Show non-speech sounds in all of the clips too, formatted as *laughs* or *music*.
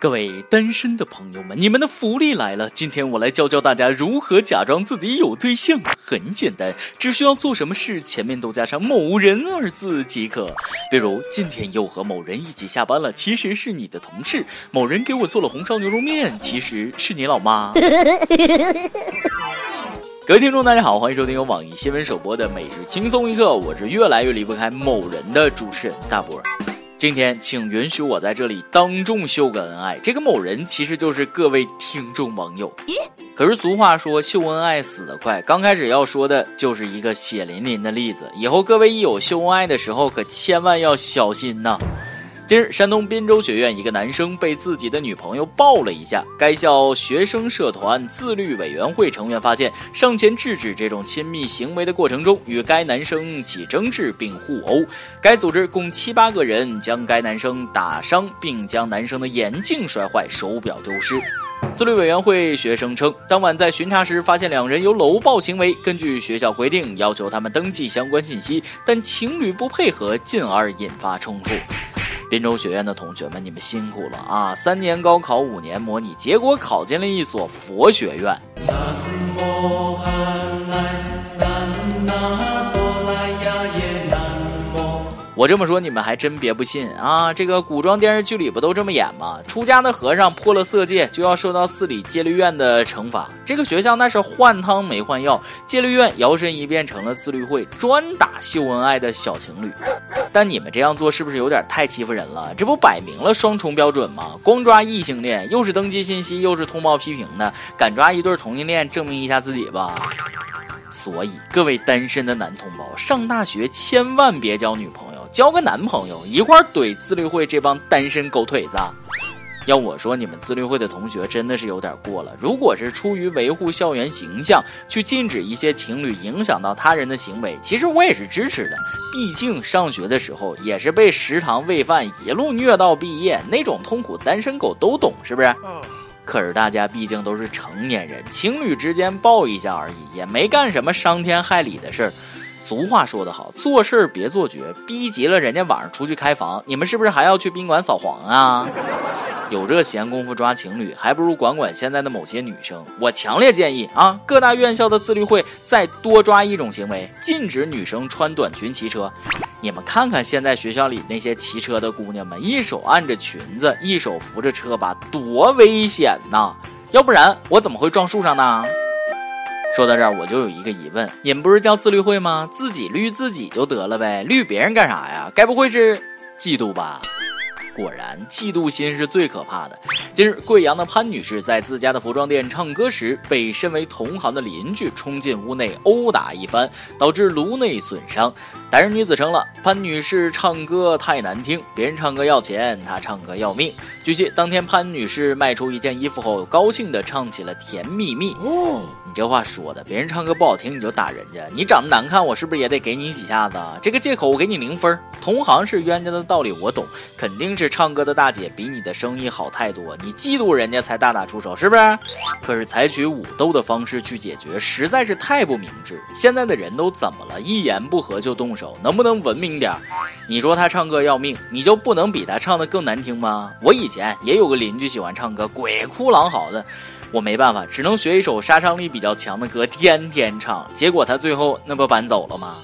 各位单身的朋友们，你们的福利来了！今天我来教教大家如何假装自己有对象。很简单，只需要做什么事前面都加上“某人”二字即可。比如今天又和某人一起下班了，其实是你的同事；某人给我做了红烧牛肉面，其实是你老妈。各位听众，大家好，欢迎收听由网易新闻首播的《每日轻松一刻》，我是越来越离不开某人的主持人大波。今天，请允许我在这里当众秀个恩爱。这个某人其实就是各位听众网友。可是俗话说，秀恩爱死得快。刚开始要说的就是一个血淋淋的例子，以后各位一有秀恩爱的时候，可千万要小心呐。近日，山东滨州学院一个男生被自己的女朋友抱了一下。该校学生社团自律委员会成员发现，上前制止这种亲密行为的过程中，与该男生起争执并互殴。该组织共七八个人将该男生打伤，并将男生的眼镜摔坏、手表丢失。自律委员会学生称，当晚在巡查时发现两人有搂抱行为，根据学校规定要求他们登记相关信息，但情侣不配合，进而引发冲突。滨州学院的同学们，你们辛苦了啊！三年高考，五年模拟，结果考进了一所佛学院。我这么说，你们还真别不信啊！这个古装电视剧里不都这么演吗？出家的和尚破了色戒，就要受到寺里戒律院的惩罚。这个学校那是换汤没换药，戒律院摇身一变成了自律会，专打秀恩爱的小情侣。但你们这样做是不是有点太欺负人了？这不摆明了双重标准吗？光抓异性恋，又是登记信息，又是通报批评的，敢抓一对同性恋，证明一下自己吧。所以各位单身的男同胞，上大学千万别交女朋友。交个男朋友一块怼自律会这帮单身狗腿子，要我说，你们自律会的同学真的是有点过了。如果是出于维护校园形象，去禁止一些情侣影响到他人的行为，其实我也是支持的。毕竟上学的时候也是被食堂喂饭一路虐到毕业，那种痛苦单身狗都懂，是不是？可是大家毕竟都是成年人，情侣之间抱一下而已，也没干什么伤天害理的事儿。俗话说得好，做事儿别做绝，逼急了人家晚上出去开房，你们是不是还要去宾馆扫黄啊？有这闲工夫抓情侣，还不如管管现在的某些女生。我强烈建议啊，各大院校的自律会再多抓一种行为，禁止女生穿短裙骑车。你们看看现在学校里那些骑车的姑娘们，一手按着裙子，一手扶着车把，多危险呐！要不然我怎么会撞树上呢？说到这儿，我就有一个疑问：你们不是叫自律会吗？自己律自己就得了呗，律别人干啥呀？该不会是嫉妒吧？果然，嫉妒心是最可怕的。近日，贵阳的潘女士在自家的服装店唱歌时，被身为同行的邻居冲进屋内殴打一番，导致颅内损伤。打人女子称了，潘女士唱歌太难听，别人唱歌要钱，她唱歌要命。据悉，当天潘女士卖出一件衣服后，高兴地唱起了《甜蜜蜜》。哦，你这话说的，别人唱歌不好听你就打人家，你长得难看，我是不是也得给你几下子？这个借口我给你零分。同行是冤家的道理我懂，肯定是唱歌的大姐比你的生意好太多，你嫉妒人家才大打出手，是不是？可是采取武斗的方式去解决，实在是太不明智。现在的人都怎么了？一言不合就动手，能不能文明点？你说他唱歌要命，你就不能比他唱的更难听吗？我以前也有个邻居喜欢唱歌，鬼哭狼嚎的，我没办法，只能学一首杀伤力比较强的歌，天天唱。结果他最后那不搬走了吗？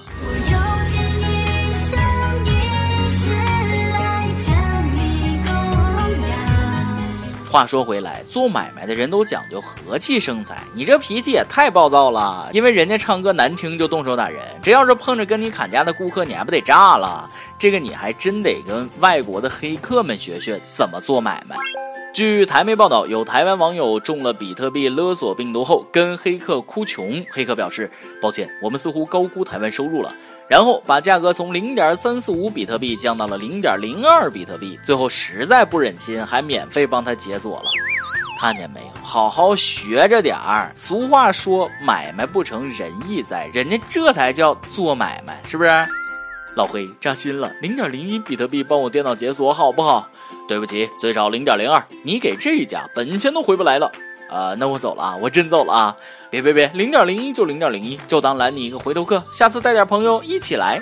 话说回来，做买卖的人都讲究和气生财，你这脾气也太暴躁了。因为人家唱歌难听就动手打人，这要是碰着跟你砍价的顾客，你还不得炸了？这个你还真得跟外国的黑客们学学怎么做买卖。据台媒报道，有台湾网友中了比特币勒索病毒后，跟黑客哭穷。黑客表示：“抱歉，我们似乎高估台湾收入了。”然后把价格从零点三四五比特币降到了零点零二比特币。最后实在不忍心，还免费帮他解锁了。看见没有？好好学着点儿。俗话说：“买卖不成仁义在。”人家这才叫做买卖，是不是？老黑扎心了，零点零一比特币帮我电脑解锁好不好？对不起，最少零点零二，你给这一家本钱都回不来了。呃，那我走了啊，我真走了啊！别别别，零点零一就零点零一，就当拦你一个回头客，下次带点朋友一起来。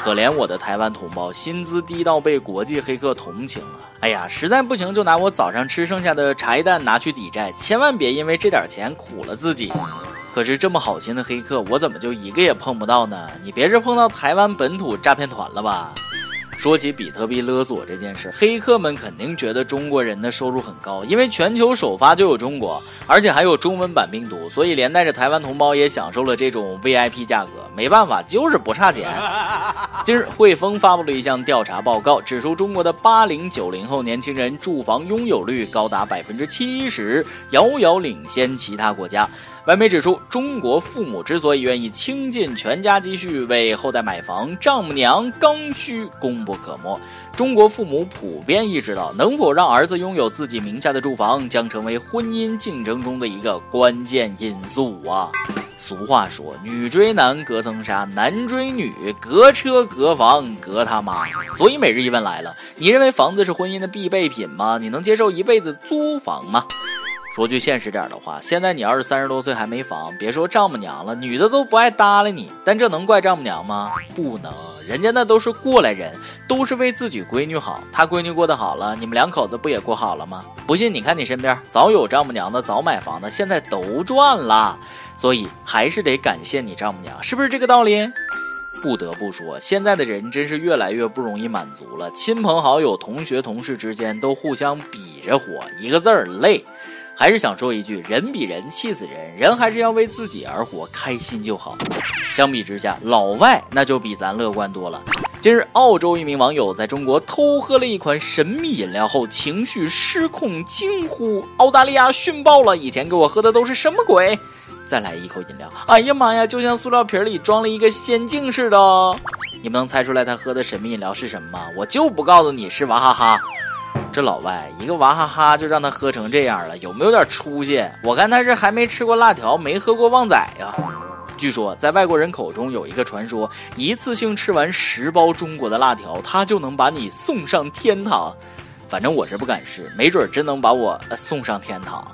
可怜我的台湾同胞，薪资低到被国际黑客同情了。哎呀，实在不行就拿我早上吃剩下的茶叶蛋拿去抵债，千万别因为这点钱苦了自己。可是这么好心的黑客，我怎么就一个也碰不到呢？你别是碰到台湾本土诈骗团了吧？说起比特币勒索这件事，黑客们肯定觉得中国人的收入很高，因为全球首发就有中国，而且还有中文版病毒，所以连带着台湾同胞也享受了这种 *laughs* VIP 价格。没办法，就是不差钱。*laughs* 今日汇丰发布了一项调查报告，指出中国的八零九零后年轻人住房拥有率高达百分之七十，遥遥领先其他国家。外媒指出，中国父母之所以愿意倾尽全家积蓄为后代买房，丈母娘刚需功不可没。中国父母普遍意识到，能否让儿子拥有自己名下的住房，将成为婚姻竞争中的一个关键因素啊。俗话说，女追男隔层纱，男追女隔车隔房隔他妈。所以每日一问来了，你认为房子是婚姻的必备品吗？你能接受一辈子租房吗？说句现实点的话，现在你要是三十多岁还没房，别说丈母娘了，女的都不爱搭理你。但这能怪丈母娘吗？不能，人家那都是过来人，都是为自己闺女好。她闺女过得好了，你们两口子不也过好了吗？不信你看你身边，早有丈母娘的，早买房的，现在都赚了。所以还是得感谢你丈母娘，是不是这个道理？不得不说，现在的人真是越来越不容易满足了，亲朋好友、同学、同事之间都互相比着活，一个字儿累。还是想说一句，人比人气死人，人还是要为自己而活，开心就好。相比之下，老外那就比咱乐观多了。近日，澳洲一名网友在中国偷喝了一款神秘饮料后，情绪失控，惊呼：“澳大利亚逊爆了！以前给我喝的都是什么鬼？”再来一口饮料，哎呀妈呀，就像塑料瓶里装了一个仙境似的。你们能猜出来他喝的神秘饮料是什么吗？我就不告诉你是娃哈哈。这老外一个娃哈哈就让他喝成这样了，有没有点出息？我看他是还没吃过辣条，没喝过旺仔呀。据说在外国人口中有一个传说，一次性吃完十包中国的辣条，他就能把你送上天堂。反正我是不敢试，没准真能把我送上天堂。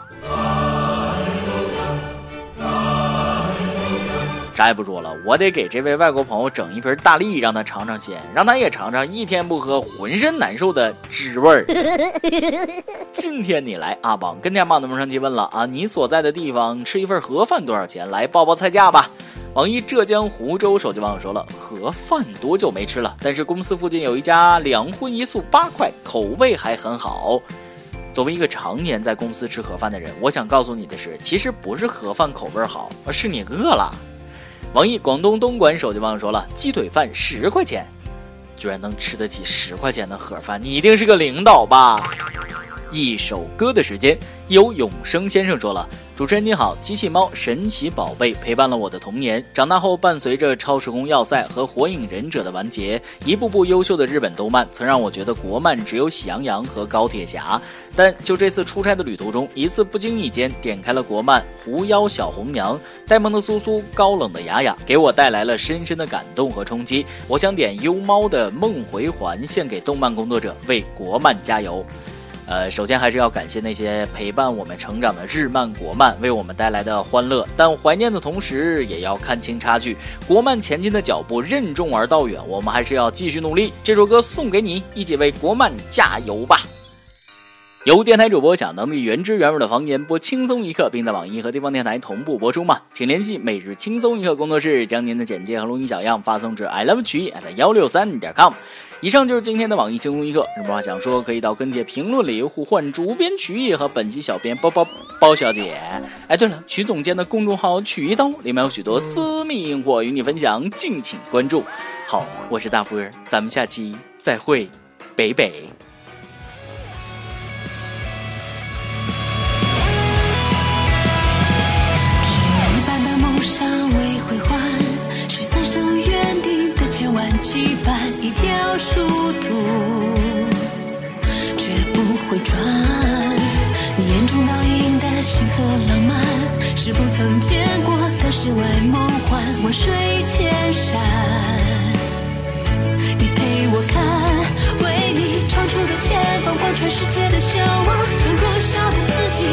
啥也不说了，我得给这位外国朋友整一瓶大力，让他尝尝鲜，让他也尝尝一天不喝浑身难受的滋味儿。*laughs* 今天你来阿邦跟天妈的们上提问了啊，你所在的地方吃一份盒饭多少钱？来报报菜价吧。网易浙江湖州手机网友说了，盒饭多久没吃了？但是公司附近有一家两荤一素八块，口味还很好。作为一个常年在公司吃盒饭的人，我想告诉你的是，其实不是盒饭口味好，而是你饿了。网易广东东莞手机网友说了，鸡腿饭十块钱，居然能吃得起十块钱的盒饭，你一定是个领导吧？一首歌的时间，有永生先生说了。主持人你好，机器猫神奇宝贝陪伴了我的童年，长大后伴随着超时空要塞和火影忍者的完结，一部部优秀的日本动漫曾让我觉得国漫只有喜羊羊和高铁侠。但就这次出差的旅途中，一次不经意间点开了国漫《狐妖小红娘》，呆萌的苏苏，高冷的雅雅，给我带来了深深的感动和冲击。我想点优猫的《梦回环》，献给动漫工作者，为国漫加油。呃，首先还是要感谢那些陪伴我们成长的日漫、国漫，为我们带来的欢乐。但怀念的同时，也要看清差距。国漫前进的脚步任重而道远，我们还是要继续努力。这首歌送给你，一起为国漫加油吧！由电台主播想当地原汁原味的方言，播轻松一刻，并在网易和地方电台同步播出吗？请联系每日轻松一刻工作室，将您的简介和录音小样发送至 i love 曲艺 at 幺六三点 com。以上就是今天的网易轻松一刻，有什么话想说，可以到跟帖评论里互换主编曲艺和本期小编包包包小姐。哎，对了，曲总监的公众号曲一刀里面有许多私密硬货与你分享，敬请关注。好，我是大波儿，咱们下期再会，北北。条殊途，绝不会转。你眼中倒映的星河浪漫，是不曾见过的世外梦幻。万水千山，你陪我看，为你闯出的前方，贯穿世界的向往，将弱小的自己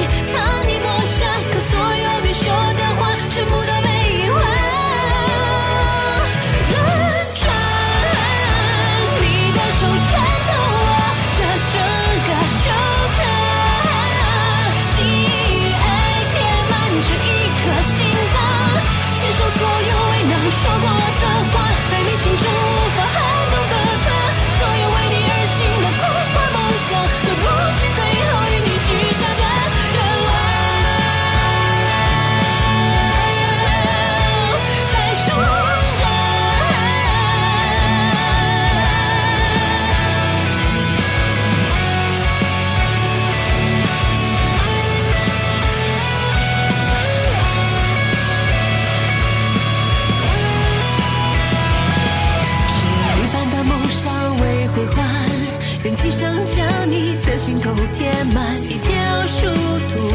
今生将你的心头填满一条殊途，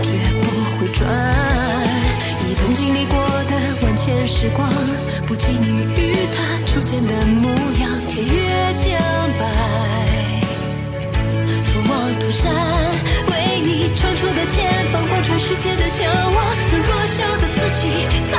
绝不会转。一同经历过的万千时光，不及你与他初见的模样，天月将白，俯望涂山，为你闯出的前方，贯穿世界的向往，将弱小的自己藏。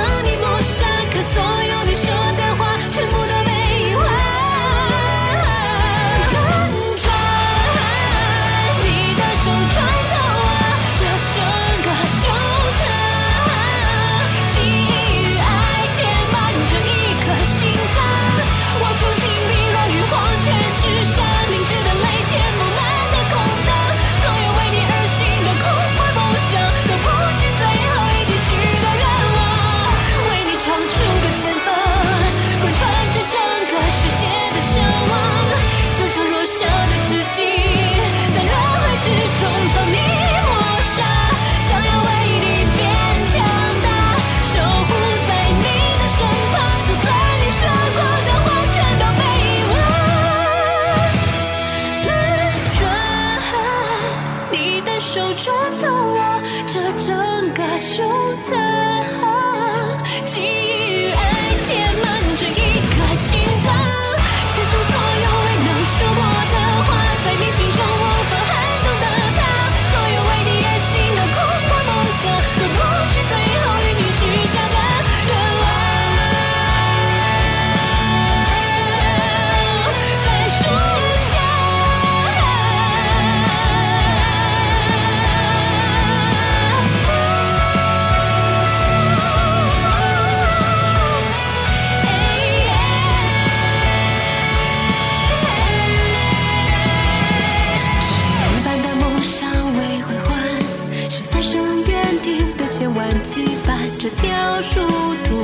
条殊途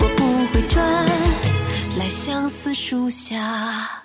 我不会转来相思树下。